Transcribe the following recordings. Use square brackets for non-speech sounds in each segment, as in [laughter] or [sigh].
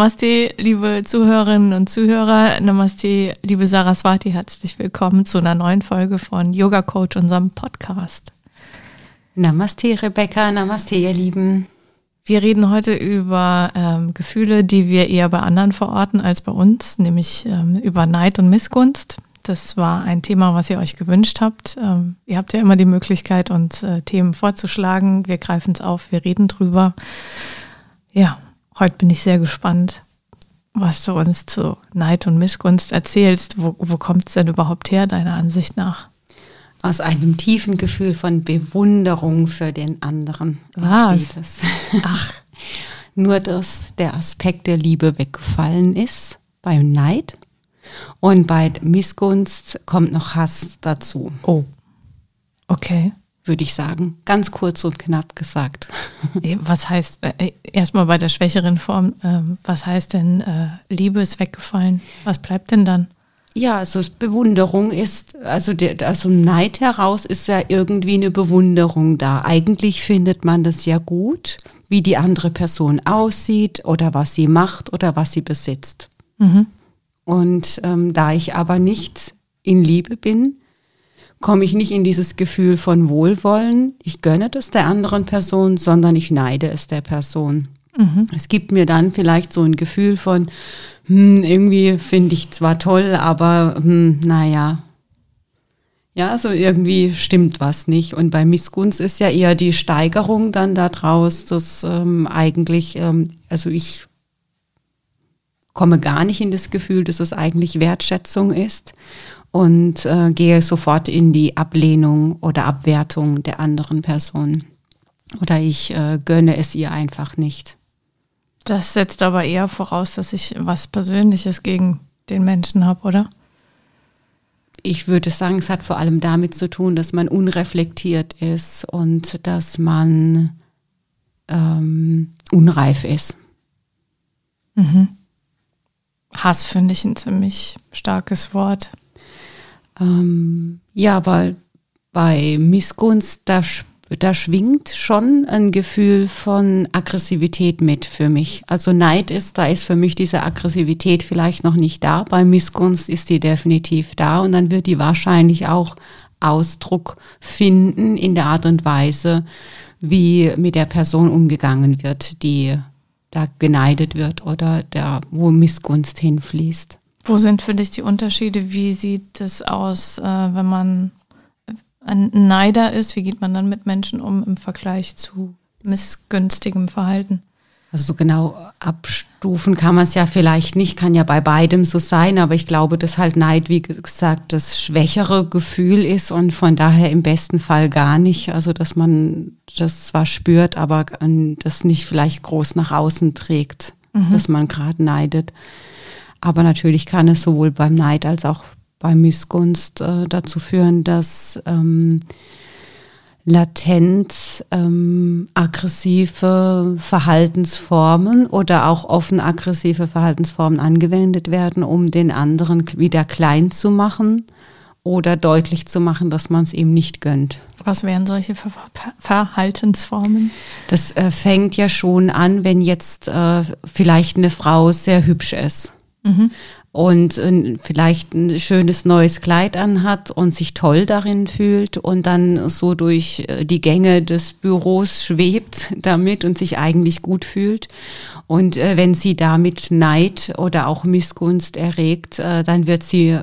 Namaste, liebe Zuhörerinnen und Zuhörer. Namaste, liebe Saraswati. Herzlich willkommen zu einer neuen Folge von Yoga Coach, unserem Podcast. Namaste, Rebecca. Namaste, ihr Lieben. Wir reden heute über ähm, Gefühle, die wir eher bei anderen verorten als bei uns, nämlich ähm, über Neid und Missgunst. Das war ein Thema, was ihr euch gewünscht habt. Ähm, ihr habt ja immer die Möglichkeit, uns äh, Themen vorzuschlagen. Wir greifen es auf, wir reden drüber. Ja, Heute bin ich sehr gespannt, was du uns zu Neid und Missgunst erzählst. Wo, wo kommt es denn überhaupt her, deiner Ansicht nach? Aus einem tiefen Gefühl von Bewunderung für den anderen. Was? [laughs] Ach. Nur, dass der Aspekt der Liebe weggefallen ist beim Neid. Und bei Missgunst kommt noch Hass dazu. Oh. Okay würde ich sagen. Ganz kurz und knapp gesagt. [laughs] Was heißt, äh, äh, erstmal bei der schwächeren Form, äh, was heißt denn, äh, Liebe ist weggefallen? Was bleibt denn dann? Ja, also Bewunderung ist, also der, also Neid heraus ist ja irgendwie eine Bewunderung da. Eigentlich findet man das ja gut, wie die andere Person aussieht oder was sie macht oder was sie besitzt. Mhm. Und ähm, da ich aber nicht in Liebe bin, komme ich nicht in dieses Gefühl von Wohlwollen, ich gönne das der anderen Person, sondern ich neide es der Person. Mhm. Es gibt mir dann vielleicht so ein Gefühl von, hm, irgendwie finde ich zwar toll, aber hm, naja. Ja, so irgendwie stimmt was nicht. Und bei Missgunst ist ja eher die Steigerung dann daraus, dass ähm, eigentlich, ähm, also ich komme gar nicht in das Gefühl, dass es eigentlich Wertschätzung ist und äh, gehe sofort in die Ablehnung oder Abwertung der anderen Person. Oder ich äh, gönne es ihr einfach nicht. Das setzt aber eher voraus, dass ich was Persönliches gegen den Menschen habe, oder? Ich würde sagen, es hat vor allem damit zu tun, dass man unreflektiert ist und dass man ähm, unreif ist. Mhm. Hass finde ich ein ziemlich starkes Wort. Ähm, ja, weil bei Missgunst, da, da schwingt schon ein Gefühl von Aggressivität mit für mich. Also Neid ist, da ist für mich diese Aggressivität vielleicht noch nicht da. Bei Missgunst ist die definitiv da und dann wird die wahrscheinlich auch Ausdruck finden in der Art und Weise, wie mit der Person umgegangen wird, die da geneidet wird oder der, wo Missgunst hinfließt. Wo sind für dich die Unterschiede? Wie sieht es aus, äh, wenn man ein Neider ist? Wie geht man dann mit Menschen um im Vergleich zu missgünstigem Verhalten? Also so genau abstufen kann man es ja vielleicht nicht, kann ja bei beidem so sein, aber ich glaube, dass halt Neid, wie gesagt, das schwächere Gefühl ist und von daher im besten Fall gar nicht. Also dass man das zwar spürt, aber das nicht vielleicht groß nach außen trägt, mhm. dass man gerade neidet. Aber natürlich kann es sowohl beim Neid als auch bei Missgunst äh, dazu führen, dass ähm, latent ähm, aggressive Verhaltensformen oder auch offen aggressive Verhaltensformen angewendet werden, um den anderen wieder klein zu machen oder deutlich zu machen, dass man es ihm nicht gönnt. Was wären solche Ver Ver Verhaltensformen? Das äh, fängt ja schon an, wenn jetzt äh, vielleicht eine Frau sehr hübsch ist Mhm. Und äh, vielleicht ein schönes neues Kleid anhat und sich toll darin fühlt und dann so durch äh, die Gänge des Büros schwebt [laughs] damit und sich eigentlich gut fühlt. Und äh, wenn sie damit Neid oder auch Missgunst erregt, dann wird sie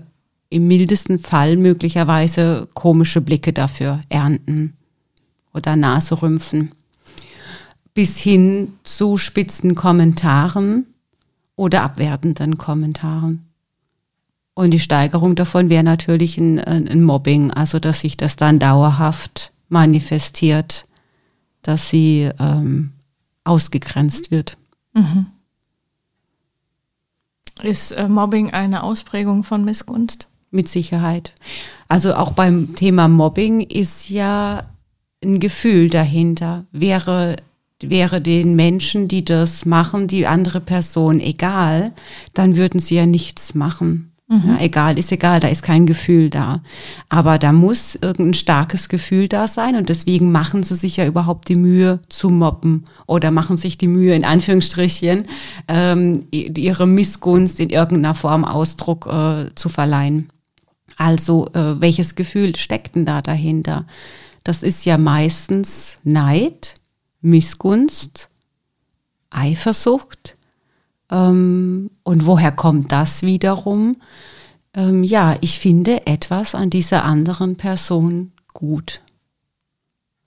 im mildesten Fall möglicherweise komische Blicke dafür ernten oder Naserümpfen bis hin zu spitzen Kommentaren oder abwertenden Kommentaren. Und die Steigerung davon wäre natürlich ein, ein, Mobbing, also dass sich das dann dauerhaft manifestiert, dass sie ähm, ausgegrenzt wird. Mhm. Ist äh, Mobbing eine Ausprägung von Missgunst? Mit Sicherheit. Also auch beim Thema Mobbing ist ja ein Gefühl dahinter. Wäre, wäre den Menschen, die das machen, die andere Person egal, dann würden sie ja nichts machen. Mhm. Ja, egal, ist egal, da ist kein Gefühl da. Aber da muss irgendein starkes Gefühl da sein und deswegen machen sie sich ja überhaupt die Mühe zu mobben oder machen sich die Mühe, in Anführungsstrichen, ähm, ihre Missgunst in irgendeiner Form Ausdruck äh, zu verleihen. Also, äh, welches Gefühl steckt denn da dahinter? Das ist ja meistens Neid, Missgunst, Eifersucht, ähm, und woher kommt das wiederum? Ähm, ja, ich finde etwas an dieser anderen Person gut.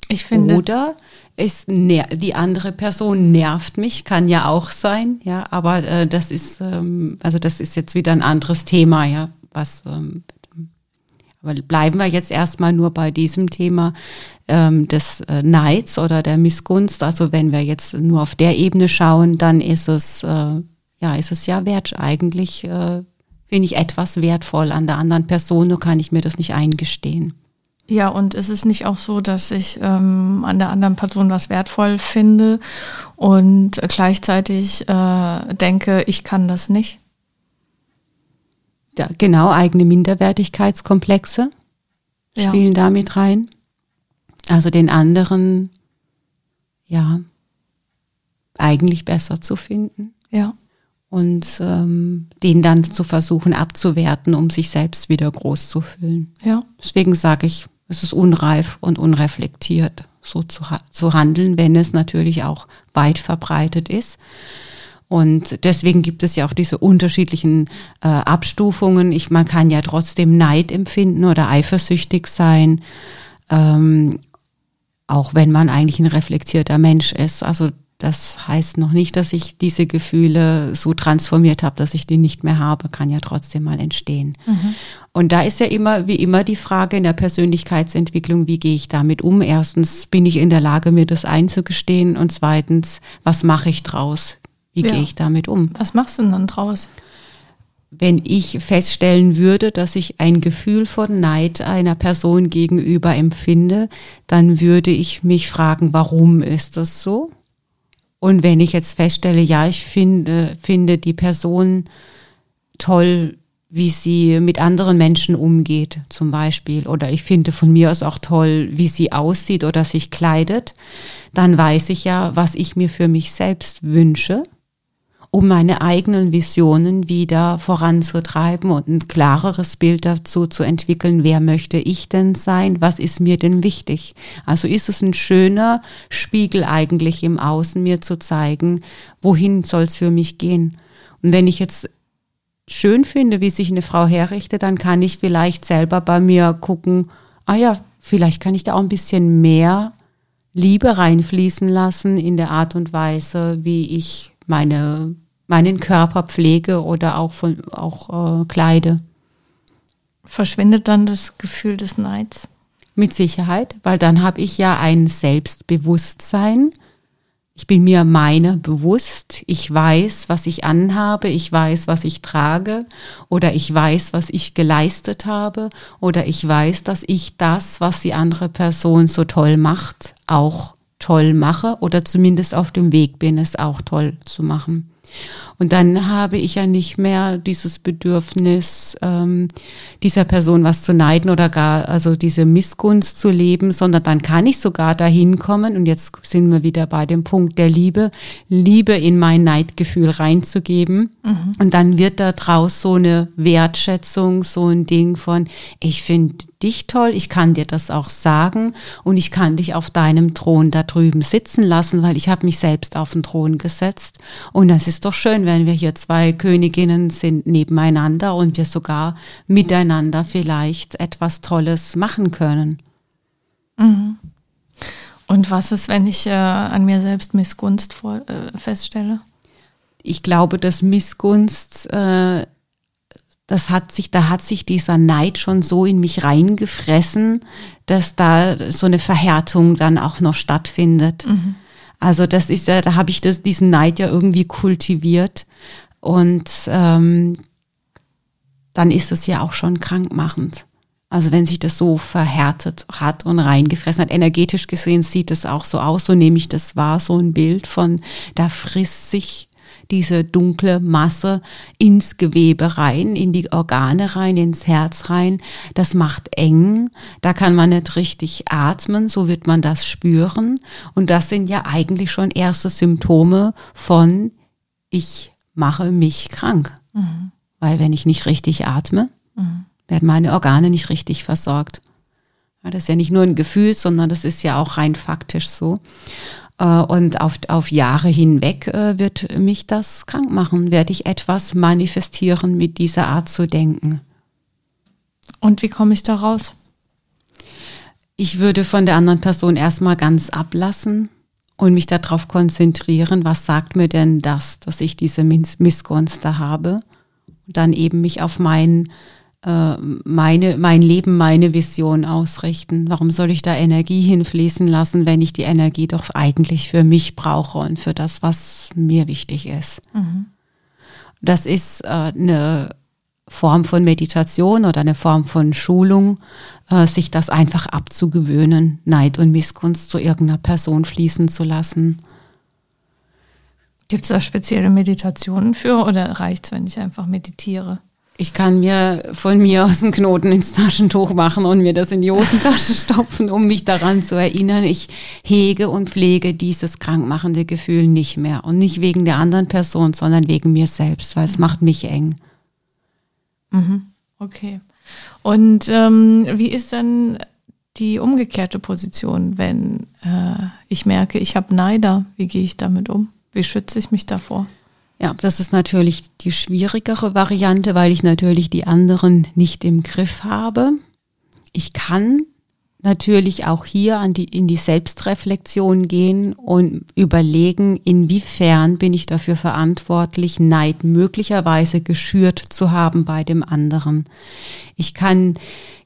Ich finde. Oder ist die andere Person nervt mich, kann ja auch sein, ja, aber äh, das ist, ähm, also das ist jetzt wieder ein anderes Thema, ja, was ähm, aber bleiben wir jetzt erstmal nur bei diesem Thema ähm, des äh, Neids oder der Missgunst. Also wenn wir jetzt nur auf der Ebene schauen, dann ist es, äh, ja, ist es ja wert. Eigentlich äh, finde ich etwas wertvoll an der anderen Person, nur kann ich mir das nicht eingestehen. Ja, und ist es nicht auch so, dass ich ähm, an der anderen Person was wertvoll finde und gleichzeitig äh, denke, ich kann das nicht? Ja, genau, eigene Minderwertigkeitskomplexe spielen ja. damit rein. Also den anderen, ja, eigentlich besser zu finden. Ja. Und ähm, den dann zu versuchen abzuwerten, um sich selbst wieder groß zu fühlen. Ja. Deswegen sage ich, es ist unreif und unreflektiert, so zu, zu handeln, wenn es natürlich auch weit verbreitet ist. Und deswegen gibt es ja auch diese unterschiedlichen äh, Abstufungen. Ich, man kann ja trotzdem Neid empfinden oder eifersüchtig sein, ähm, auch wenn man eigentlich ein reflektierter Mensch ist. Also das heißt noch nicht, dass ich diese Gefühle so transformiert habe, dass ich die nicht mehr habe, kann ja trotzdem mal entstehen. Mhm. Und da ist ja immer, wie immer, die Frage in der Persönlichkeitsentwicklung, wie gehe ich damit um? Erstens, bin ich in der Lage, mir das einzugestehen? Und zweitens, was mache ich draus? Wie ja. gehe ich damit um? Was machst du denn dann draus? Wenn ich feststellen würde, dass ich ein Gefühl von Neid einer Person gegenüber empfinde, dann würde ich mich fragen, warum ist das so? Und wenn ich jetzt feststelle, ja, ich finde, finde die Person toll, wie sie mit anderen Menschen umgeht, zum Beispiel, oder ich finde von mir aus auch toll, wie sie aussieht oder sich kleidet, dann weiß ich ja, was ich mir für mich selbst wünsche um meine eigenen Visionen wieder voranzutreiben und ein klareres Bild dazu zu entwickeln, wer möchte ich denn sein, was ist mir denn wichtig. Also ist es ein schöner Spiegel eigentlich im Außen mir zu zeigen, wohin soll es für mich gehen. Und wenn ich jetzt schön finde, wie sich eine Frau herrichtet, dann kann ich vielleicht selber bei mir gucken, ah ja, vielleicht kann ich da auch ein bisschen mehr Liebe reinfließen lassen in der Art und Weise, wie ich meine, meinen Körper pflege oder auch, von, auch äh, kleide. Verschwindet dann das Gefühl des Neids? Mit Sicherheit, weil dann habe ich ja ein Selbstbewusstsein. Ich bin mir meiner bewusst. Ich weiß, was ich anhabe. Ich weiß, was ich trage. Oder ich weiß, was ich geleistet habe. Oder ich weiß, dass ich das, was die andere Person so toll macht, auch toll mache oder zumindest auf dem Weg bin, es auch toll zu machen. Und dann habe ich ja nicht mehr dieses Bedürfnis, ähm, dieser Person was zu neiden oder gar also diese Missgunst zu leben, sondern dann kann ich sogar dahin kommen, und jetzt sind wir wieder bei dem Punkt der Liebe, Liebe in mein Neidgefühl reinzugeben. Mhm. Und dann wird da draus so eine Wertschätzung, so ein Ding von, ich finde dich toll, ich kann dir das auch sagen und ich kann dich auf deinem Thron da drüben sitzen lassen, weil ich habe mich selbst auf den Thron gesetzt. Und das ist doch schön, wenn wir hier zwei Königinnen sind nebeneinander und wir sogar miteinander vielleicht etwas Tolles machen können. Mhm. Und was ist, wenn ich äh, an mir selbst Missgunst vor, äh, feststelle? Ich glaube, dass Missgunst, äh, das hat sich, da hat sich dieser Neid schon so in mich reingefressen, dass da so eine Verhärtung dann auch noch stattfindet. Mhm. Also das ist ja, da habe ich das, diesen Neid ja irgendwie kultiviert und ähm, dann ist es ja auch schon krankmachend. Also wenn sich das so verhärtet hat und reingefressen hat, energetisch gesehen sieht es auch so aus, so nehme ich das wahr, so ein Bild von, da frisst sich diese dunkle Masse ins Gewebe rein, in die Organe rein, ins Herz rein. Das macht eng. Da kann man nicht richtig atmen. So wird man das spüren. Und das sind ja eigentlich schon erste Symptome von ich mache mich krank. Mhm. Weil wenn ich nicht richtig atme, mhm werden meine Organe nicht richtig versorgt. Das ist ja nicht nur ein Gefühl, sondern das ist ja auch rein faktisch so. Äh, und auf, auf Jahre hinweg äh, wird mich das krank machen, werde ich etwas manifestieren mit dieser Art zu denken. Und wie komme ich da raus? Ich würde von der anderen Person erstmal ganz ablassen und mich darauf konzentrieren, was sagt mir denn das, dass ich diese Missgunst da habe. Und dann eben mich auf meinen äh, meine, mein Leben, meine Vision ausrichten. Warum soll ich da Energie hinfließen lassen, wenn ich die Energie doch eigentlich für mich brauche und für das, was mir wichtig ist? Mhm. Das ist äh, eine Form von Meditation oder eine Form von Schulung, äh, sich das einfach abzugewöhnen, Neid und Missgunst zu irgendeiner Person fließen zu lassen. Gibt es da spezielle Meditationen für oder reicht es, wenn ich einfach meditiere? Ich kann mir von mir aus einen Knoten ins Taschentuch machen und mir das in die Hosentasche [laughs] stopfen, um mich daran zu erinnern. Ich hege und pflege dieses krankmachende Gefühl nicht mehr. Und nicht wegen der anderen Person, sondern wegen mir selbst, weil es mhm. macht mich eng. Mhm. Okay. Und ähm, wie ist dann die umgekehrte Position, wenn äh, ich merke, ich habe Neider? Wie gehe ich damit um? Wie schütze ich mich davor? Ja, das ist natürlich die schwierigere Variante, weil ich natürlich die anderen nicht im Griff habe. Ich kann natürlich auch hier an die, in die Selbstreflexion gehen und überlegen, inwiefern bin ich dafür verantwortlich, Neid möglicherweise geschürt zu haben bei dem anderen. Ich kann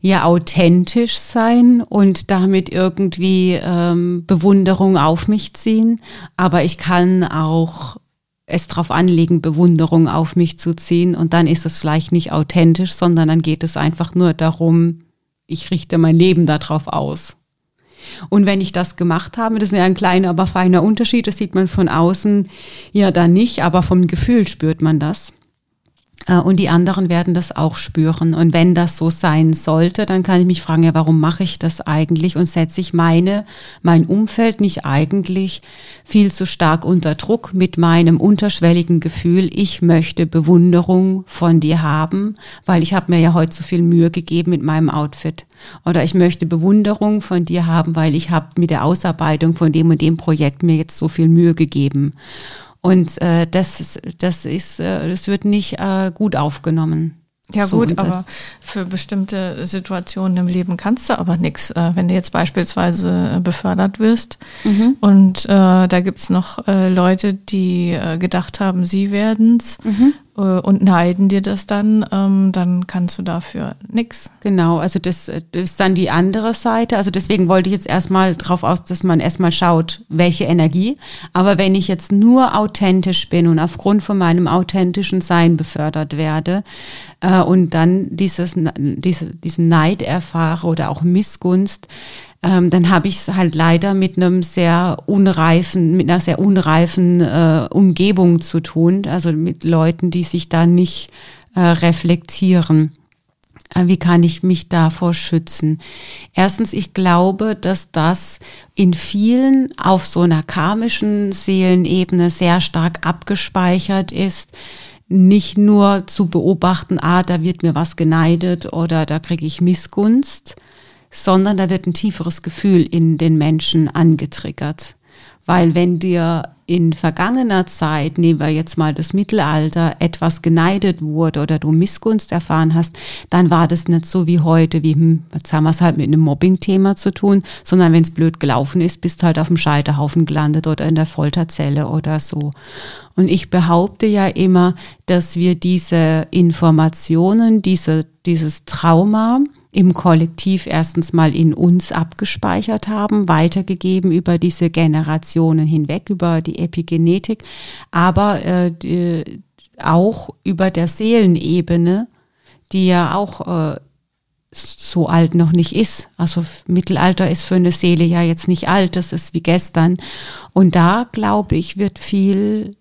ja authentisch sein und damit irgendwie ähm, Bewunderung auf mich ziehen, aber ich kann auch es darauf anlegen, Bewunderung auf mich zu ziehen. Und dann ist es vielleicht nicht authentisch, sondern dann geht es einfach nur darum, ich richte mein Leben darauf aus. Und wenn ich das gemacht habe, das ist ja ein kleiner, aber feiner Unterschied, das sieht man von außen ja dann nicht, aber vom Gefühl spürt man das. Äh, und die anderen werden das auch spüren. Und wenn das so sein sollte, dann kann ich mich fragen, ja, warum mache ich das eigentlich? Und setze ich meine, mein Umfeld nicht eigentlich viel zu stark unter Druck mit meinem unterschwelligen Gefühl, ich möchte Bewunderung von dir haben, weil ich habe mir ja heute so viel Mühe gegeben mit meinem Outfit. Oder ich möchte Bewunderung von dir haben, weil ich habe mit der Ausarbeitung von dem und dem Projekt mir jetzt so viel Mühe gegeben. Und äh, das, das, ist, äh, das wird nicht äh, gut aufgenommen. Ja so, gut, aber für bestimmte Situationen im Leben kannst du aber nichts. Äh, wenn du jetzt beispielsweise befördert wirst mhm. und äh, da gibt's noch äh, Leute, die äh, gedacht haben, sie werden's mhm. Äh, und neiden dir das dann, ähm, dann kannst du dafür nichts. Genau, also das, das, ist dann die andere Seite. Also deswegen wollte ich jetzt erstmal drauf aus, dass man erstmal schaut, welche Energie. Aber wenn ich jetzt nur authentisch bin und aufgrund von meinem authentischen Sein befördert werde äh, und dann dieses, diese, diesen Neid erfahre oder auch Missgunst, ähm, dann habe ich es halt leider mit einem sehr unreifen, mit einer sehr unreifen äh, Umgebung zu tun, also mit Leuten, die sich da nicht äh, reflektieren. Äh, wie kann ich mich davor schützen? Erstens, ich glaube, dass das in vielen auf so einer karmischen Seelenebene sehr stark abgespeichert ist nicht nur zu beobachten, ah, da wird mir was geneidet oder da kriege ich Missgunst, sondern da wird ein tieferes Gefühl in den Menschen angetriggert. Weil wenn dir in vergangener Zeit, nehmen wir jetzt mal das Mittelalter, etwas geneidet wurde oder du Missgunst erfahren hast, dann war das nicht so wie heute, wie hm, jetzt haben wir es halt mit einem Mobbing-Thema zu tun, sondern wenn es blöd gelaufen ist, bist halt auf dem Scheiterhaufen gelandet oder in der Folterzelle oder so. Und ich behaupte ja immer, dass wir diese Informationen, diese, dieses Trauma, im Kollektiv erstens mal in uns abgespeichert haben, weitergegeben über diese Generationen hinweg, über die Epigenetik, aber äh, die, auch über der Seelenebene, die ja auch äh, so alt noch nicht ist. Also Mittelalter ist für eine Seele ja jetzt nicht alt, das ist wie gestern. Und da, glaube ich, wird viel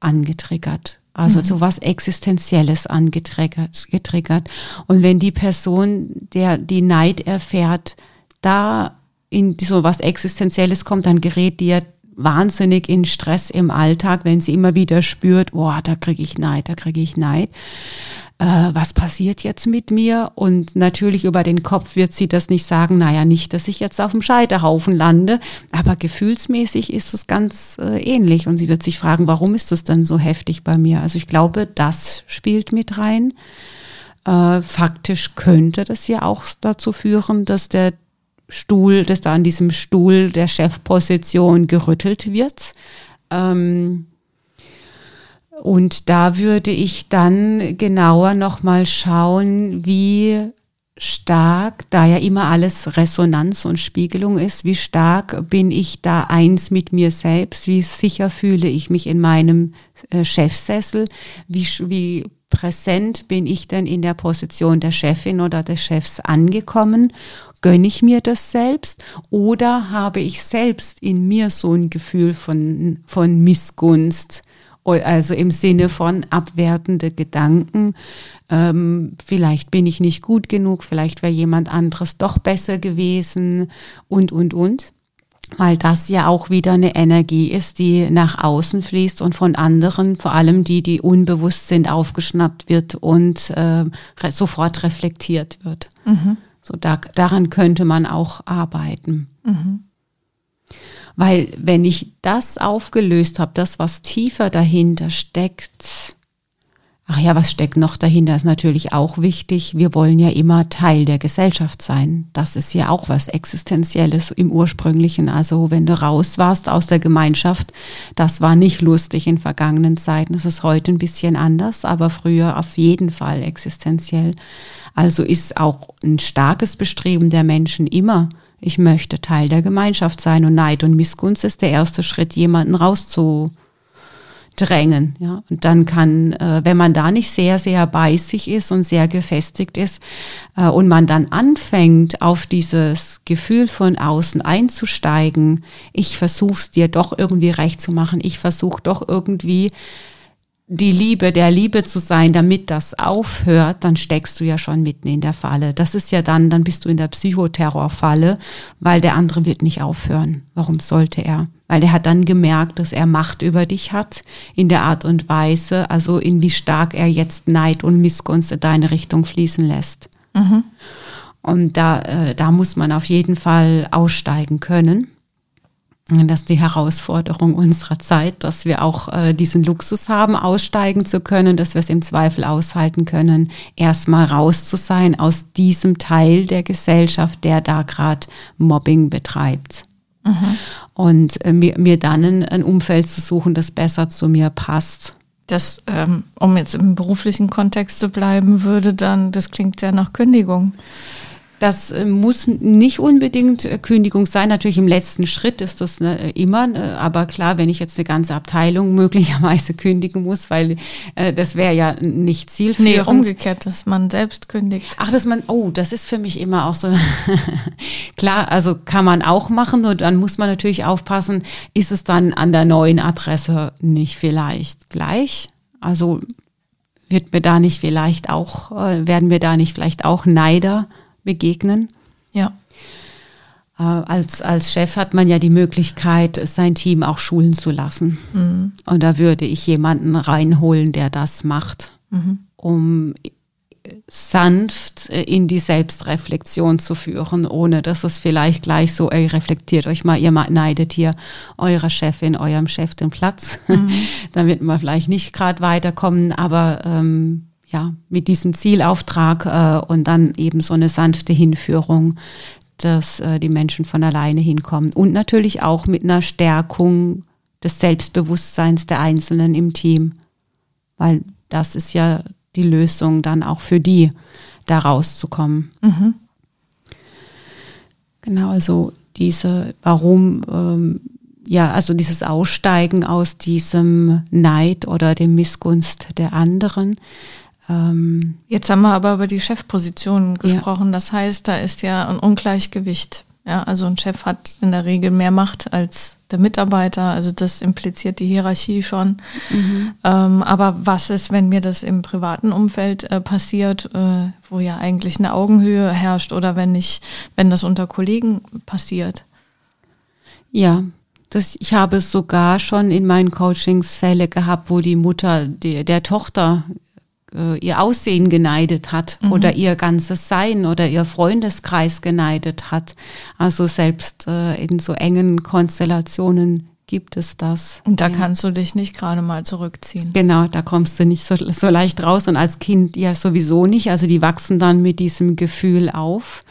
angetriggert. Also mhm. so was Existenzielles angetriggert. Getriggert. Und wenn die Person, der die Neid erfährt, da in so was Existenzielles kommt, dann gerät die ja wahnsinnig in Stress im Alltag, wenn sie immer wieder spürt, oh, da kriege ich Neid, da kriege ich Neid äh, was passiert jetzt mit mir? Und natürlich über den Kopf wird sie das nicht sagen, naja, nicht, dass ich jetzt auf dem Scheiterhaufen lande, aber gefühlsmäßig ist es ganz äh, ähnlich. Und sie wird sich fragen, warum ist das denn so heftig bei mir? Also ich glaube, das spielt mit rein. Äh, faktisch könnte das ja auch dazu führen, dass der Stuhl, dass da an diesem Stuhl der Chefposition gerüttelt wird. Ähm, und da würde ich dann genauer nochmal schauen, wie stark, da ja immer alles Resonanz und Spiegelung ist, wie stark bin ich da eins mit mir selbst, wie sicher fühle ich mich in meinem äh, Chefsessel, wie, wie präsent bin ich denn in der Position der Chefin oder des Chefs angekommen? Gönne ich mir das selbst oder habe ich selbst in mir so ein Gefühl von, von Missgunst? also im Sinne von abwertende Gedanken. Ähm, vielleicht bin ich nicht gut genug, vielleicht wäre jemand anderes doch besser gewesen und, und, und. Weil das ja auch wieder eine Energie ist, die nach außen fließt und von anderen, vor allem die, die unbewusst sind, aufgeschnappt wird und äh, sofort reflektiert wird. Mhm. So da, daran könnte man auch arbeiten. Mhm. Weil wenn ich das aufgelöst habe, das, was tiefer dahinter steckt, ach ja, was steckt noch dahinter, ist natürlich auch wichtig. Wir wollen ja immer Teil der Gesellschaft sein. Das ist ja auch was Existenzielles im Ursprünglichen. Also wenn du raus warst aus der Gemeinschaft, das war nicht lustig in vergangenen Zeiten. Das ist heute ein bisschen anders, aber früher auf jeden Fall existenziell. Also ist auch ein starkes Bestreben der Menschen immer, ich möchte Teil der Gemeinschaft sein und Neid und Missgunst ist der erste Schritt, jemanden rauszudrängen. Ja, und dann kann, äh, wenn man da nicht sehr, sehr bei sich ist und sehr gefestigt ist äh, und man dann anfängt, auf dieses Gefühl von außen einzusteigen, ich versuche es dir doch irgendwie recht zu machen, ich versuche doch irgendwie die Liebe der Liebe zu sein, damit das aufhört, dann steckst du ja schon mitten in der Falle. Das ist ja dann, dann bist du in der Psychoterrorfalle, weil der andere wird nicht aufhören. Warum sollte er? Weil er hat dann gemerkt, dass er Macht über dich hat, in der Art und Weise, also in wie stark er jetzt Neid und Missgunst in deine Richtung fließen lässt. Mhm. Und da, äh, da muss man auf jeden Fall aussteigen können. Das ist die Herausforderung unserer Zeit, dass wir auch äh, diesen Luxus haben, aussteigen zu können, dass wir es im Zweifel aushalten können, erstmal raus zu sein aus diesem Teil der Gesellschaft, der da gerade Mobbing betreibt. Mhm. Und äh, mir, mir dann ein, ein, Umfeld zu suchen, das besser zu mir passt. Das, ähm, um jetzt im beruflichen Kontext zu bleiben, würde dann, das klingt sehr nach Kündigung. Das äh, muss nicht unbedingt äh, Kündigung sein. Natürlich im letzten Schritt ist das ne, immer. Ne, aber klar, wenn ich jetzt eine ganze Abteilung [laughs] möglicherweise kündigen muss, weil äh, das wäre ja nicht zielführend. Nee, umgekehrt, dass man selbst kündigt. Ach, dass man, oh, das ist für mich immer auch so. [laughs] klar, also kann man auch machen. Nur dann muss man natürlich aufpassen, ist es dann an der neuen Adresse nicht vielleicht gleich? Also wird mir da nicht vielleicht auch, äh, werden wir da nicht vielleicht auch Neider begegnen. Ja. Äh, als, als Chef hat man ja die Möglichkeit, sein Team auch schulen zu lassen. Mhm. Und da würde ich jemanden reinholen, der das macht, mhm. um sanft in die Selbstreflexion zu führen, ohne dass es vielleicht gleich so, ey, reflektiert euch mal, ihr neidet hier eurer Chefin, eurem Chef den Platz. Mhm. [laughs] Dann wir vielleicht nicht gerade weiterkommen, aber ähm, ja, mit diesem Zielauftrag äh, und dann eben so eine sanfte Hinführung, dass äh, die Menschen von alleine hinkommen. Und natürlich auch mit einer Stärkung des Selbstbewusstseins der Einzelnen im Team. Weil das ist ja die Lösung dann auch für die, da rauszukommen. Mhm. Genau, also diese, warum, ähm, ja, also dieses Aussteigen aus diesem Neid oder dem Missgunst der anderen. Ähm, Jetzt haben wir aber über die Chefposition gesprochen. Ja. Das heißt, da ist ja ein Ungleichgewicht ja, also ein Chef hat in der Regel mehr Macht als der Mitarbeiter, also das impliziert die Hierarchie schon. Mhm. Ähm, aber was ist, wenn mir das im privaten Umfeld äh, passiert, äh, wo ja eigentlich eine Augenhöhe herrscht oder wenn ich, wenn das unter Kollegen passiert? Ja, das, ich habe sogar schon in meinen Coachings Fälle gehabt, wo die Mutter die, der Tochter ihr Aussehen geneidet hat mhm. oder ihr ganzes Sein oder ihr Freundeskreis geneidet hat. Also selbst äh, in so engen Konstellationen gibt es das. Und da ja. kannst du dich nicht gerade mal zurückziehen. Genau, da kommst du nicht so, so leicht raus und als Kind ja sowieso nicht. Also die wachsen dann mit diesem Gefühl auf.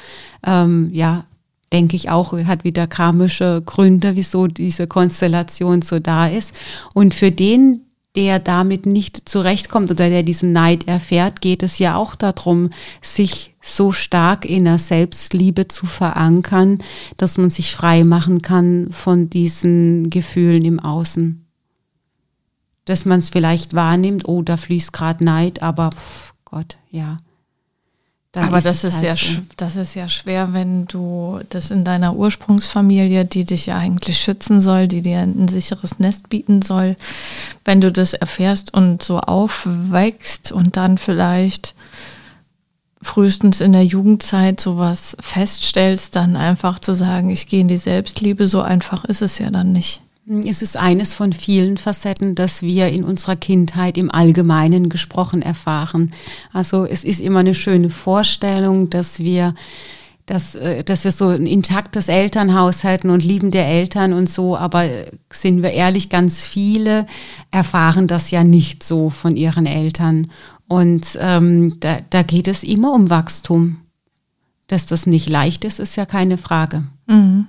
Ähm, ja, denke ich auch, hat wieder karmische Gründe, wieso diese Konstellation so da ist. Und für den, der damit nicht zurechtkommt oder der diesen Neid erfährt, geht es ja auch darum, sich so stark in der Selbstliebe zu verankern, dass man sich frei machen kann von diesen Gefühlen im Außen. Dass man es vielleicht wahrnimmt, oh, da fließt gerade Neid, aber pff, Gott, ja. Aber das ist, halt ja, so. das ist ja schwer, wenn du das in deiner Ursprungsfamilie, die dich ja eigentlich schützen soll, die dir ein sicheres Nest bieten soll, wenn du das erfährst und so aufwächst und dann vielleicht frühestens in der Jugendzeit sowas feststellst, dann einfach zu sagen, ich gehe in die Selbstliebe, so einfach ist es ja dann nicht. Es ist eines von vielen Facetten, dass wir in unserer Kindheit im Allgemeinen gesprochen erfahren. Also es ist immer eine schöne Vorstellung, dass wir dass, äh, dass wir so ein intaktes Elternhaus hätten und lieben der Eltern und so, aber sind wir ehrlich, ganz viele erfahren das ja nicht so von ihren Eltern. Und ähm, da, da geht es immer um Wachstum. Dass das nicht leicht ist, ist ja keine Frage. Mhm.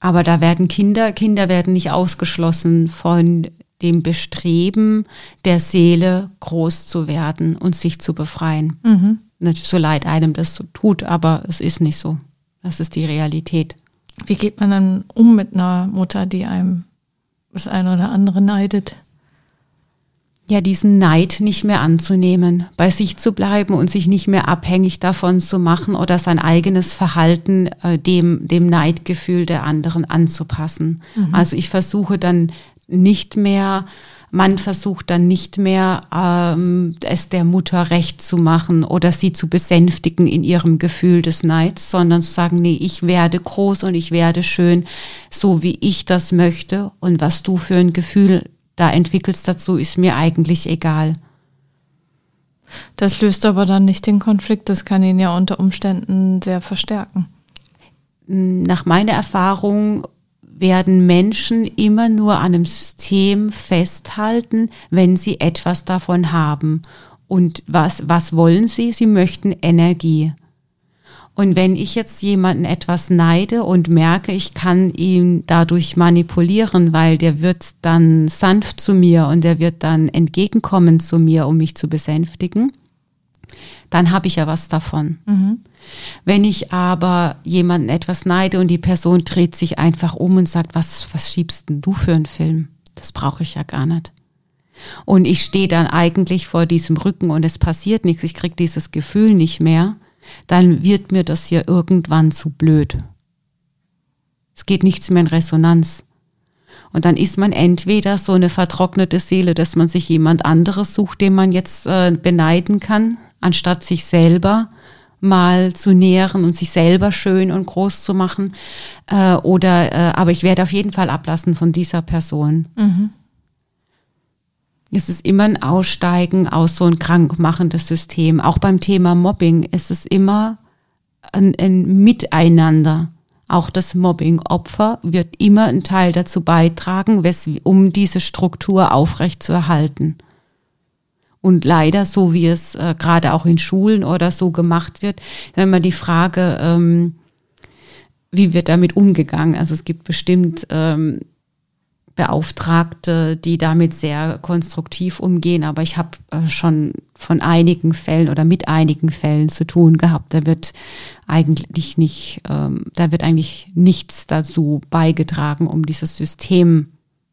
Aber da werden Kinder, Kinder werden nicht ausgeschlossen von dem Bestreben der Seele, groß zu werden und sich zu befreien. Mhm. So leid einem das so tut, aber es ist nicht so. Das ist die Realität. Wie geht man dann um mit einer Mutter, die einem das eine oder andere neidet? Ja, diesen Neid nicht mehr anzunehmen, bei sich zu bleiben und sich nicht mehr abhängig davon zu machen oder sein eigenes Verhalten äh, dem, dem Neidgefühl der anderen anzupassen. Mhm. Also ich versuche dann nicht mehr, man versucht dann nicht mehr, ähm, es der Mutter recht zu machen oder sie zu besänftigen in ihrem Gefühl des Neids, sondern zu sagen, nee, ich werde groß und ich werde schön, so wie ich das möchte und was du für ein Gefühl da entwickelst dazu, ist mir eigentlich egal. Das löst aber dann nicht den Konflikt, das kann ihn ja unter Umständen sehr verstärken. Nach meiner Erfahrung werden Menschen immer nur an einem System festhalten, wenn sie etwas davon haben. Und was, was wollen sie? Sie möchten Energie. Und wenn ich jetzt jemanden etwas neide und merke, ich kann ihn dadurch manipulieren, weil der wird dann sanft zu mir und der wird dann entgegenkommen zu mir, um mich zu besänftigen, dann habe ich ja was davon. Mhm. Wenn ich aber jemanden etwas neide und die Person dreht sich einfach um und sagt, was, was schiebst denn du für einen Film? Das brauche ich ja gar nicht. Und ich stehe dann eigentlich vor diesem Rücken und es passiert nichts. Ich kriege dieses Gefühl nicht mehr dann wird mir das ja irgendwann zu blöd. Es geht nichts mehr in Resonanz. Und dann ist man entweder so eine vertrocknete Seele, dass man sich jemand anderes sucht, den man jetzt äh, beneiden kann, anstatt sich selber mal zu nähren und sich selber schön und groß zu machen. Äh, oder, äh, aber ich werde auf jeden Fall ablassen von dieser Person. Mhm. Es ist immer ein Aussteigen aus so ein krankmachendes System. Auch beim Thema Mobbing ist es immer ein, ein Miteinander. Auch das Mobbing-Opfer wird immer einen Teil dazu beitragen, um diese Struktur aufrechtzuerhalten. Und leider, so wie es äh, gerade auch in Schulen oder so gemacht wird, dann immer die Frage, ähm, wie wird damit umgegangen? Also es gibt bestimmt ähm, Beauftragte, die damit sehr konstruktiv umgehen. Aber ich habe äh, schon von einigen Fällen oder mit einigen Fällen zu tun gehabt. Da wird eigentlich nicht, ähm, da wird eigentlich nichts dazu beigetragen, um dieses System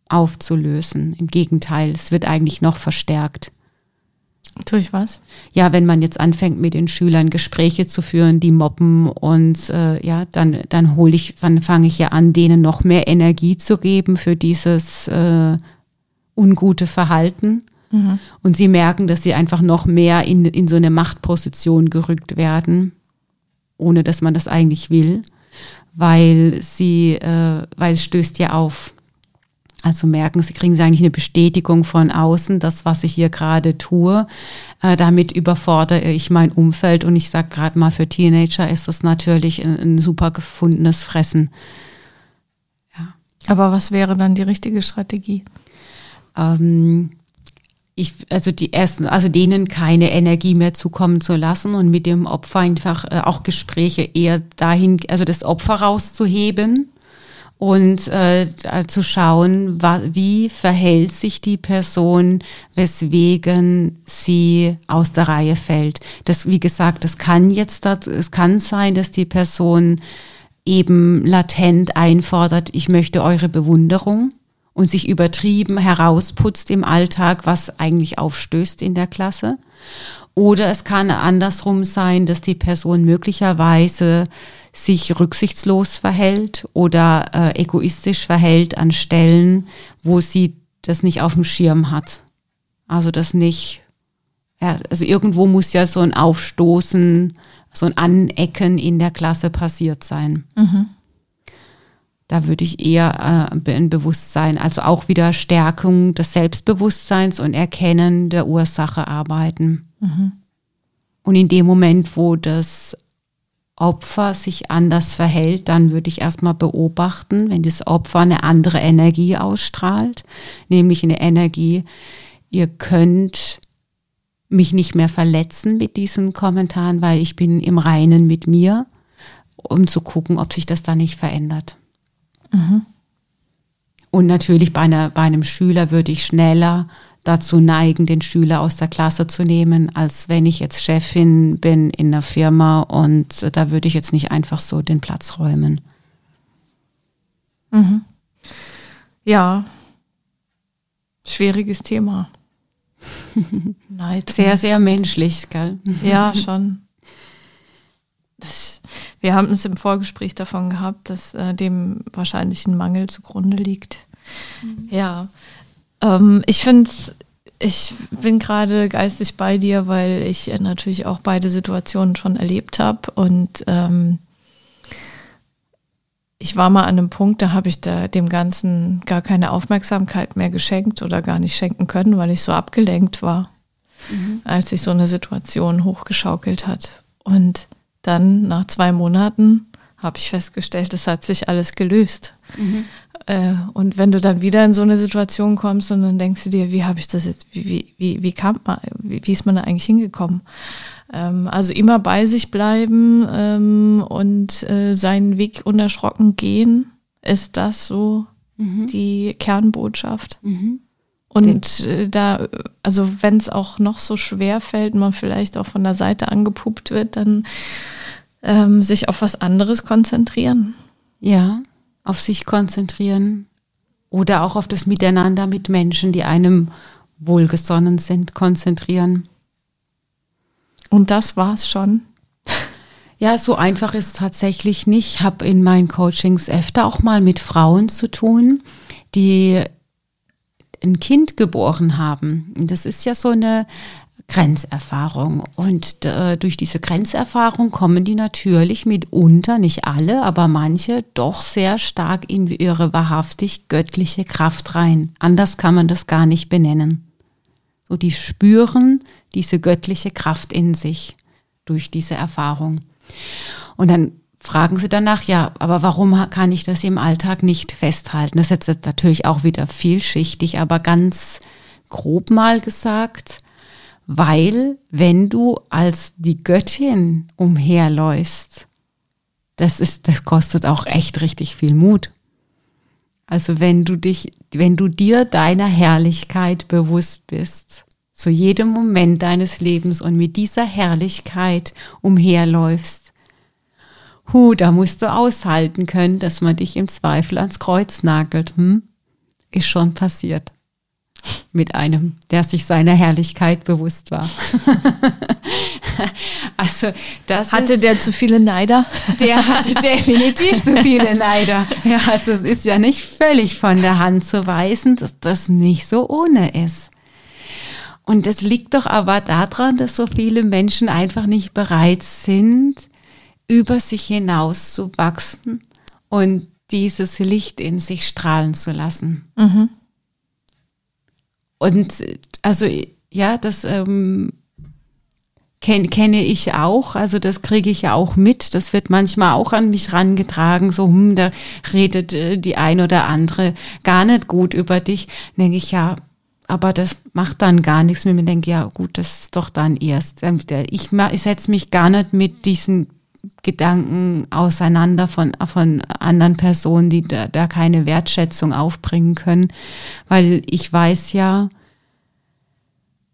aufzulösen. Im Gegenteil, es wird eigentlich noch verstärkt. Durch was? Ja, wenn man jetzt anfängt, mit den Schülern Gespräche zu führen, die mobben und äh, ja, dann, dann hole ich, dann fange ich ja an, denen noch mehr Energie zu geben für dieses äh, ungute Verhalten. Mhm. Und sie merken, dass sie einfach noch mehr in, in so eine Machtposition gerückt werden, ohne dass man das eigentlich will, weil sie, äh, weil es stößt ja auf. Also merken, sie kriegen sie eigentlich eine Bestätigung von außen, das, was ich hier gerade tue. Äh, damit überfordere ich mein Umfeld und ich sage gerade mal, für Teenager ist das natürlich ein, ein, super gefundenes Fressen. Ja. Aber was wäre dann die richtige Strategie? Ähm, ich, also die ersten, also denen keine Energie mehr zukommen zu lassen und mit dem Opfer einfach äh, auch Gespräche eher dahin, also das Opfer rauszuheben und äh, zu schauen, wie verhält sich die Person, weswegen sie aus der Reihe fällt. Das, wie gesagt, das kann jetzt, es kann sein, dass die Person eben latent einfordert, ich möchte eure Bewunderung und sich übertrieben herausputzt im Alltag, was eigentlich aufstößt in der Klasse. Oder es kann andersrum sein, dass die Person möglicherweise sich rücksichtslos verhält oder äh, egoistisch verhält an Stellen, wo sie das nicht auf dem Schirm hat. Also das nicht, ja, also irgendwo muss ja so ein Aufstoßen, so ein Anecken in der Klasse passiert sein. Mhm. Da würde ich eher äh, ein Bewusstsein, also auch wieder Stärkung des Selbstbewusstseins und Erkennen der Ursache arbeiten. Mhm. Und in dem Moment, wo das Opfer sich anders verhält, dann würde ich erstmal beobachten, wenn das Opfer eine andere Energie ausstrahlt, nämlich eine Energie, ihr könnt mich nicht mehr verletzen mit diesen Kommentaren, weil ich bin im Reinen mit mir, um zu gucken, ob sich das da nicht verändert. Mhm. Und natürlich bei, einer, bei einem Schüler würde ich schneller dazu neigen, den Schüler aus der Klasse zu nehmen, als wenn ich jetzt Chefin bin in einer Firma und da würde ich jetzt nicht einfach so den Platz räumen. Mhm. Ja, schwieriges Thema. [laughs] Neid. Sehr, sehr menschlich, gell? Ja, [laughs] schon. Das, wir haben es im Vorgespräch davon gehabt, dass äh, dem wahrscheinlich ein Mangel zugrunde liegt. Mhm. Ja, ähm, ich finde ich bin gerade geistig bei dir, weil ich natürlich auch beide Situationen schon erlebt habe und ähm, ich war mal an einem Punkt, da habe ich da dem Ganzen gar keine Aufmerksamkeit mehr geschenkt oder gar nicht schenken können, weil ich so abgelenkt war, mhm. als sich so eine Situation hochgeschaukelt hat. Und dann nach zwei Monaten habe ich festgestellt, es hat sich alles gelöst. Mhm. Äh, und wenn du dann wieder in so eine Situation kommst und dann denkst du dir, wie habe ich das jetzt, wie, wie, wie kam man, wie, wie ist man da eigentlich hingekommen? Ähm, also immer bei sich bleiben ähm, und äh, seinen Weg unerschrocken gehen, ist das so mhm. die Kernbotschaft. Mhm. Und äh, da, also wenn es auch noch so schwer fällt, man vielleicht auch von der Seite angepuppt wird, dann ähm, sich auf was anderes konzentrieren. Ja, auf sich konzentrieren oder auch auf das Miteinander mit Menschen, die einem wohlgesonnen sind, konzentrieren. Und das war's schon. Ja, so einfach ist tatsächlich nicht. Ich habe in meinen Coachings öfter auch mal mit Frauen zu tun, die ein Kind geboren haben. Das ist ja so eine Grenzerfahrung. Und äh, durch diese Grenzerfahrung kommen die natürlich mitunter, nicht alle, aber manche, doch sehr stark in ihre wahrhaftig göttliche Kraft rein. Anders kann man das gar nicht benennen. So, die spüren diese göttliche Kraft in sich durch diese Erfahrung. Und dann fragen sie danach, ja, aber warum kann ich das im Alltag nicht festhalten? Das ist jetzt natürlich auch wieder vielschichtig, aber ganz grob mal gesagt, weil wenn du als die Göttin umherläufst, das ist, das kostet auch echt richtig viel Mut. Also wenn du dich, wenn du dir deiner Herrlichkeit bewusst bist, zu jedem Moment deines Lebens und mit dieser Herrlichkeit umherläufst, hu, da musst du aushalten können, dass man dich im Zweifel ans Kreuz nagelt. Hm? Ist schon passiert mit einem, der sich seiner Herrlichkeit bewusst war. [laughs] also das hatte ist, der zu viele Neider? Der hatte [laughs] definitiv zu viele Neider. Ja, also es ist ja nicht völlig von der Hand zu weisen, dass das nicht so ohne ist. Und es liegt doch aber daran, dass so viele Menschen einfach nicht bereit sind, über sich hinaus zu wachsen und dieses Licht in sich strahlen zu lassen. Mhm. Und also ja, das ähm, kenn, kenne ich auch, also das kriege ich ja auch mit. Das wird manchmal auch an mich rangetragen, so, hm, da redet äh, die ein oder andere gar nicht gut über dich. Denke ich, ja, aber das macht dann gar nichts mit mir. Denke, ja gut, das ist doch dann erst. Ähm, ich, ich setze mich gar nicht mit diesen Gedanken auseinander von, von anderen Personen, die da, da keine Wertschätzung aufbringen können, weil ich weiß ja,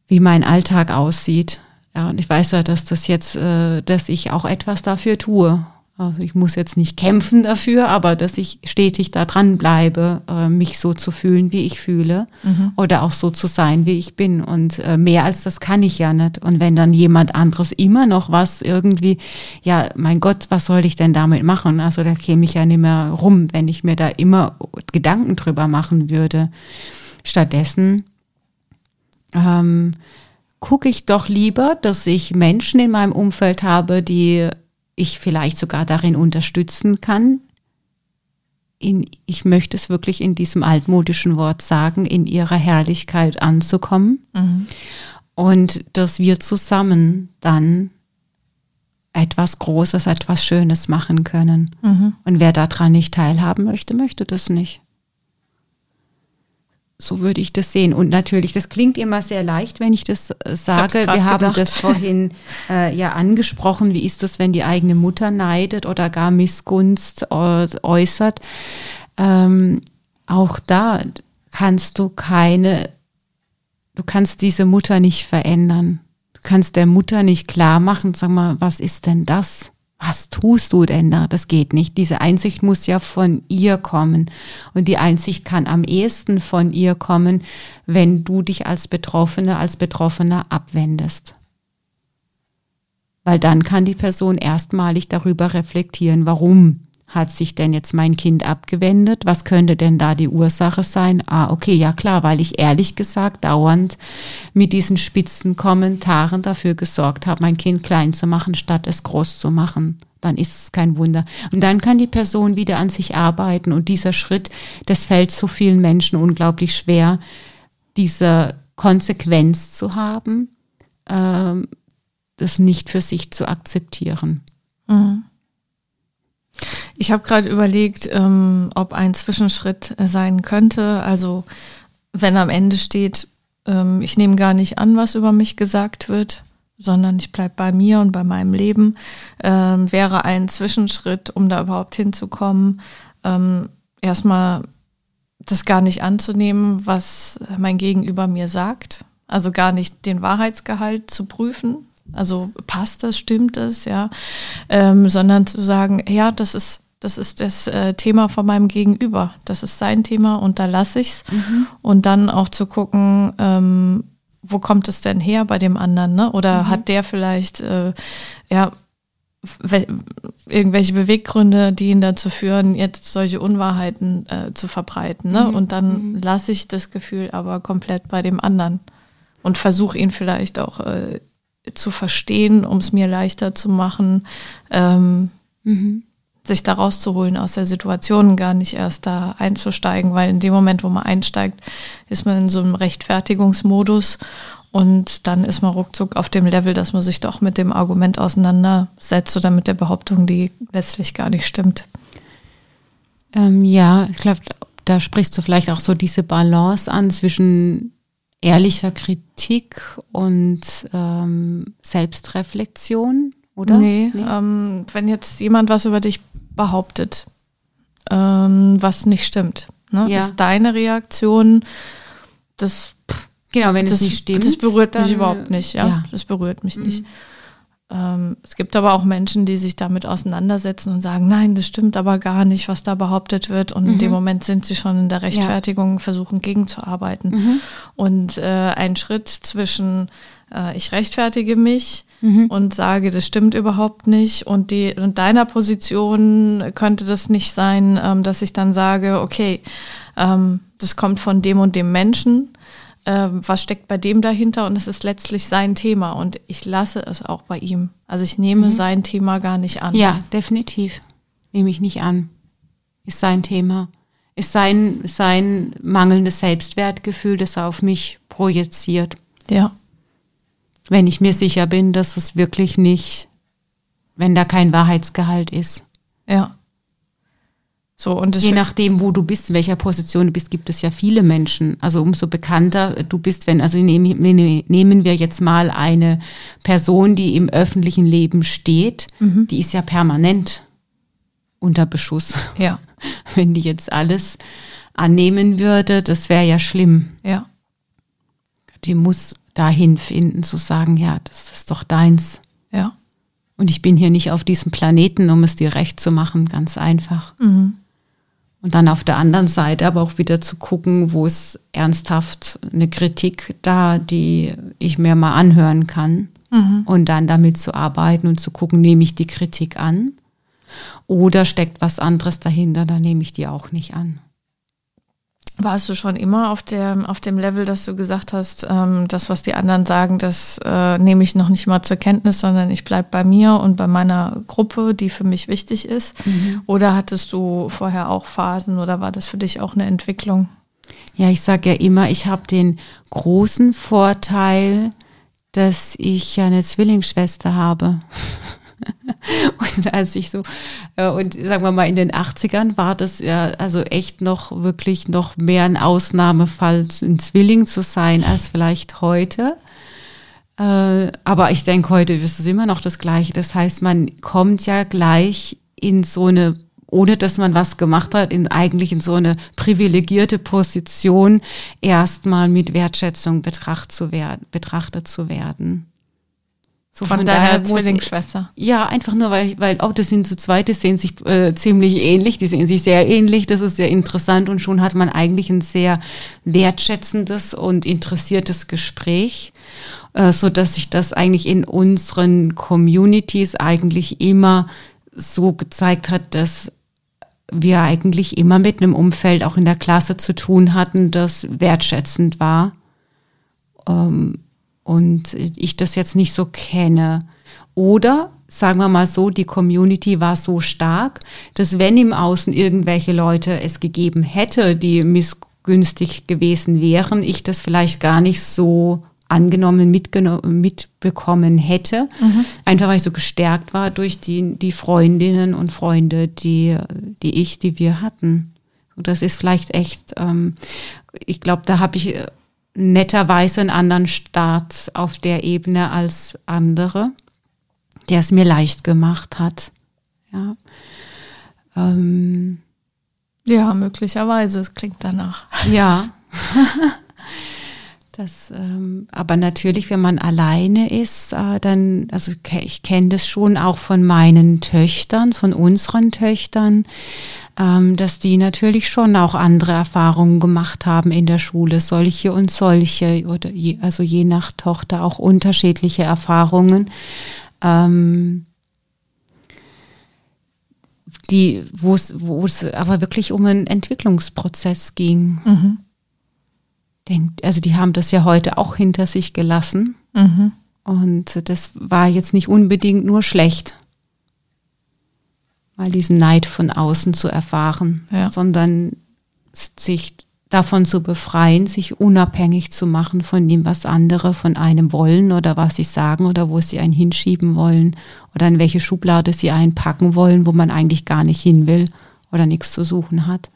wie mein Alltag aussieht. Ja, und ich weiß ja, dass das jetzt, äh, dass ich auch etwas dafür tue. Also ich muss jetzt nicht kämpfen dafür, aber dass ich stetig da dran bleibe, äh, mich so zu fühlen, wie ich fühle mhm. oder auch so zu sein, wie ich bin. Und äh, mehr als das kann ich ja nicht. Und wenn dann jemand anderes immer noch was irgendwie, ja, mein Gott, was soll ich denn damit machen? Also da käme ich ja nicht mehr rum, wenn ich mir da immer Gedanken drüber machen würde. Stattdessen ähm, gucke ich doch lieber, dass ich Menschen in meinem Umfeld habe, die ich vielleicht sogar darin unterstützen kann, in, ich möchte es wirklich in diesem altmodischen Wort sagen, in ihrer Herrlichkeit anzukommen mhm. und dass wir zusammen dann etwas Großes, etwas Schönes machen können. Mhm. Und wer daran nicht teilhaben möchte, möchte das nicht so würde ich das sehen. Und natürlich, das klingt immer sehr leicht, wenn ich das äh, sage. Wir haben gedacht. das vorhin [laughs] äh, ja angesprochen. Wie ist das, wenn die eigene Mutter neidet oder gar Missgunst äußert? Ähm, auch da kannst du keine, du kannst diese Mutter nicht verändern. Du kannst der Mutter nicht klar machen, sag mal, was ist denn das? Was tust du denn da? Das geht nicht. Diese Einsicht muss ja von ihr kommen. Und die Einsicht kann am ehesten von ihr kommen, wenn du dich als Betroffene, als Betroffener abwendest. Weil dann kann die Person erstmalig darüber reflektieren, warum hat sich denn jetzt mein Kind abgewendet? Was könnte denn da die Ursache sein? Ah, okay, ja klar, weil ich ehrlich gesagt dauernd mit diesen spitzen Kommentaren dafür gesorgt habe, mein Kind klein zu machen, statt es groß zu machen. Dann ist es kein Wunder. Und dann kann die Person wieder an sich arbeiten. Und dieser Schritt, das fällt so vielen Menschen unglaublich schwer, diese Konsequenz zu haben, äh, das nicht für sich zu akzeptieren. Mhm. Ich habe gerade überlegt, ähm, ob ein Zwischenschritt sein könnte. Also wenn am Ende steht, ähm, ich nehme gar nicht an, was über mich gesagt wird, sondern ich bleibe bei mir und bei meinem Leben, ähm, wäre ein Zwischenschritt, um da überhaupt hinzukommen, ähm, erstmal das gar nicht anzunehmen, was mein Gegenüber mir sagt. Also gar nicht den Wahrheitsgehalt zu prüfen, also passt das, stimmt es, ja, ähm, sondern zu sagen, ja, das ist das ist das äh, Thema von meinem Gegenüber. Das ist sein Thema und da lasse ich es. Mhm. Und dann auch zu gucken, ähm, wo kommt es denn her bei dem anderen, ne? Oder mhm. hat der vielleicht äh, ja irgendwelche Beweggründe, die ihn dazu führen, jetzt solche Unwahrheiten äh, zu verbreiten. Ne? Mhm. Und dann mhm. lasse ich das Gefühl aber komplett bei dem anderen und versuche ihn vielleicht auch äh, zu verstehen, um es mir leichter zu machen, ähm, mhm. sich da rauszuholen aus der Situation, gar nicht erst da einzusteigen, weil in dem Moment, wo man einsteigt, ist man in so einem Rechtfertigungsmodus Und dann ist man ruckzuck auf dem Level, dass man sich doch mit dem Argument auseinandersetzt oder mit der Behauptung, die letztlich gar nicht stimmt. Ähm, ja, ich glaube, da sprichst du vielleicht auch so diese Balance an zwischen ehrlicher Kritik und ähm, Selbstreflexion, oder? Nee, nee? Ähm, wenn jetzt jemand was über dich behauptet, ähm, was nicht stimmt, ne? ja. ist deine Reaktion, das Genau, wenn das, es nicht stimmt. Das berührt mich überhaupt nicht, ja. ja. Das berührt mich mhm. nicht. Ähm, es gibt aber auch Menschen, die sich damit auseinandersetzen und sagen, nein, das stimmt aber gar nicht, was da behauptet wird. Und mhm. in dem mhm. Moment sind sie schon in der Rechtfertigung, ja. versuchen gegenzuarbeiten. Mhm. Und äh, ein Schritt zwischen äh, ich rechtfertige mich mhm. und sage, das stimmt überhaupt nicht und die und deiner Position könnte das nicht sein, ähm, dass ich dann sage, okay, ähm, das kommt von dem und dem Menschen äh, was steckt bei dem dahinter und es ist letztlich sein Thema und ich lasse es auch bei ihm. Also ich nehme mhm. sein Thema gar nicht an. Ja, definitiv. Nehme ich nicht an. Ist sein Thema. Ist sein, sein mangelndes Selbstwertgefühl, das er auf mich projiziert. Ja. Wenn ich mir sicher bin, dass es wirklich nicht, wenn da kein Wahrheitsgehalt ist. Ja. So, und Je nachdem, wo du bist, in welcher Position du bist, gibt es ja viele Menschen. Also umso bekannter du bist, wenn, also nehmen, nehmen wir jetzt mal eine Person, die im öffentlichen Leben steht, mhm. die ist ja permanent unter Beschuss. Ja. [laughs] Wenn die jetzt alles annehmen würde, das wäre ja schlimm. Ja. Die muss dahin finden, zu sagen, ja, das ist doch deins. Ja. Und ich bin hier nicht auf diesem Planeten, um es dir recht zu machen, ganz einfach. Mhm. Und dann auf der anderen Seite aber auch wieder zu gucken, wo ist ernsthaft eine Kritik da, die ich mir mal anhören kann. Mhm. Und dann damit zu arbeiten und zu gucken, nehme ich die Kritik an oder steckt was anderes dahinter, dann nehme ich die auch nicht an. Warst du schon immer auf, der, auf dem Level, dass du gesagt hast, ähm, das, was die anderen sagen, das äh, nehme ich noch nicht mal zur Kenntnis, sondern ich bleibe bei mir und bei meiner Gruppe, die für mich wichtig ist? Mhm. Oder hattest du vorher auch Phasen oder war das für dich auch eine Entwicklung? Ja, ich sage ja immer, ich habe den großen Vorteil, dass ich ja eine Zwillingsschwester habe. [laughs] [laughs] und als ich so, äh, und sagen wir mal, in den 80ern war das ja also echt noch wirklich noch mehr ein Ausnahmefall, ein Zwilling zu sein, als vielleicht heute. Äh, aber ich denke, heute ist es immer noch das Gleiche. Das heißt, man kommt ja gleich in so eine ohne dass man was gemacht hat, in eigentlich in so eine privilegierte Position erstmal mit Wertschätzung betracht zu werden, betrachtet zu werden. So von, von deiner Zwillingsschwester. Ja, einfach nur, weil, weil auch oh, das sind zu zweit, die sehen sich äh, ziemlich ähnlich, die sehen sich sehr ähnlich, das ist sehr interessant und schon hat man eigentlich ein sehr wertschätzendes und interessiertes Gespräch, äh, so dass sich das eigentlich in unseren Communities eigentlich immer so gezeigt hat, dass wir eigentlich immer mit einem Umfeld auch in der Klasse zu tun hatten, das wertschätzend war. Ähm, und ich das jetzt nicht so kenne. Oder sagen wir mal so, die Community war so stark, dass wenn im Außen irgendwelche Leute es gegeben hätte, die missgünstig gewesen wären, ich das vielleicht gar nicht so angenommen, mitbekommen hätte. Mhm. Einfach weil ich so gestärkt war durch die, die Freundinnen und Freunde, die, die ich, die wir hatten. Und das ist vielleicht echt, ähm, ich glaube, da habe ich netterweise einen anderen Start auf der Ebene als andere, der es mir leicht gemacht hat. Ja, ähm, ja möglicherweise, es klingt danach. Ja. [laughs] Das, ähm, aber natürlich, wenn man alleine ist, äh, dann, also ich kenne das schon auch von meinen Töchtern, von unseren Töchtern, dass die natürlich schon auch andere Erfahrungen gemacht haben in der Schule, solche und solche, oder je, also je nach Tochter auch unterschiedliche Erfahrungen. Ähm, die, wo es, wo es aber wirklich um einen Entwicklungsprozess ging. Mhm denkt, also die haben das ja heute auch hinter sich gelassen. Mhm. Und das war jetzt nicht unbedingt nur schlecht, mal diesen Neid von außen zu erfahren, ja. sondern sich davon zu befreien, sich unabhängig zu machen von dem, was andere von einem wollen oder was sie sagen oder wo sie einen hinschieben wollen oder in welche Schublade sie einpacken wollen, wo man eigentlich gar nicht hin will oder nichts zu suchen hat.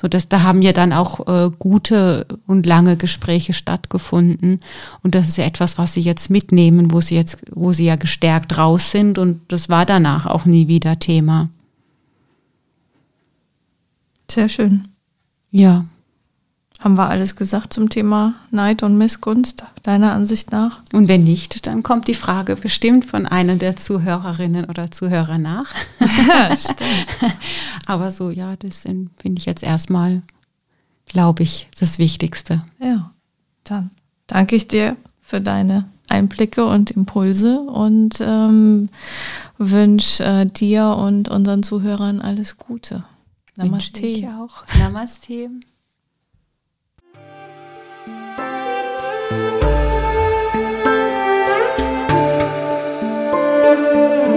So dass da haben ja dann auch äh, gute und lange Gespräche stattgefunden und das ist ja etwas, was sie jetzt mitnehmen, wo sie jetzt, wo sie ja gestärkt raus sind und das war danach auch nie wieder Thema. Sehr schön. Ja. Haben wir alles gesagt zum Thema Neid und Missgunst, deiner Ansicht nach? Und wenn nicht, dann kommt die Frage bestimmt von einer der Zuhörerinnen oder Zuhörer nach. [laughs] [laughs] Aber so, ja, das finde ich jetzt erstmal, glaube ich, das Wichtigste. Ja, dann danke ich dir für deine Einblicke und Impulse und ähm, wünsche äh, dir und unseren Zuhörern alles Gute. Namaste. Wünsche ich auch. Namaste. Amen.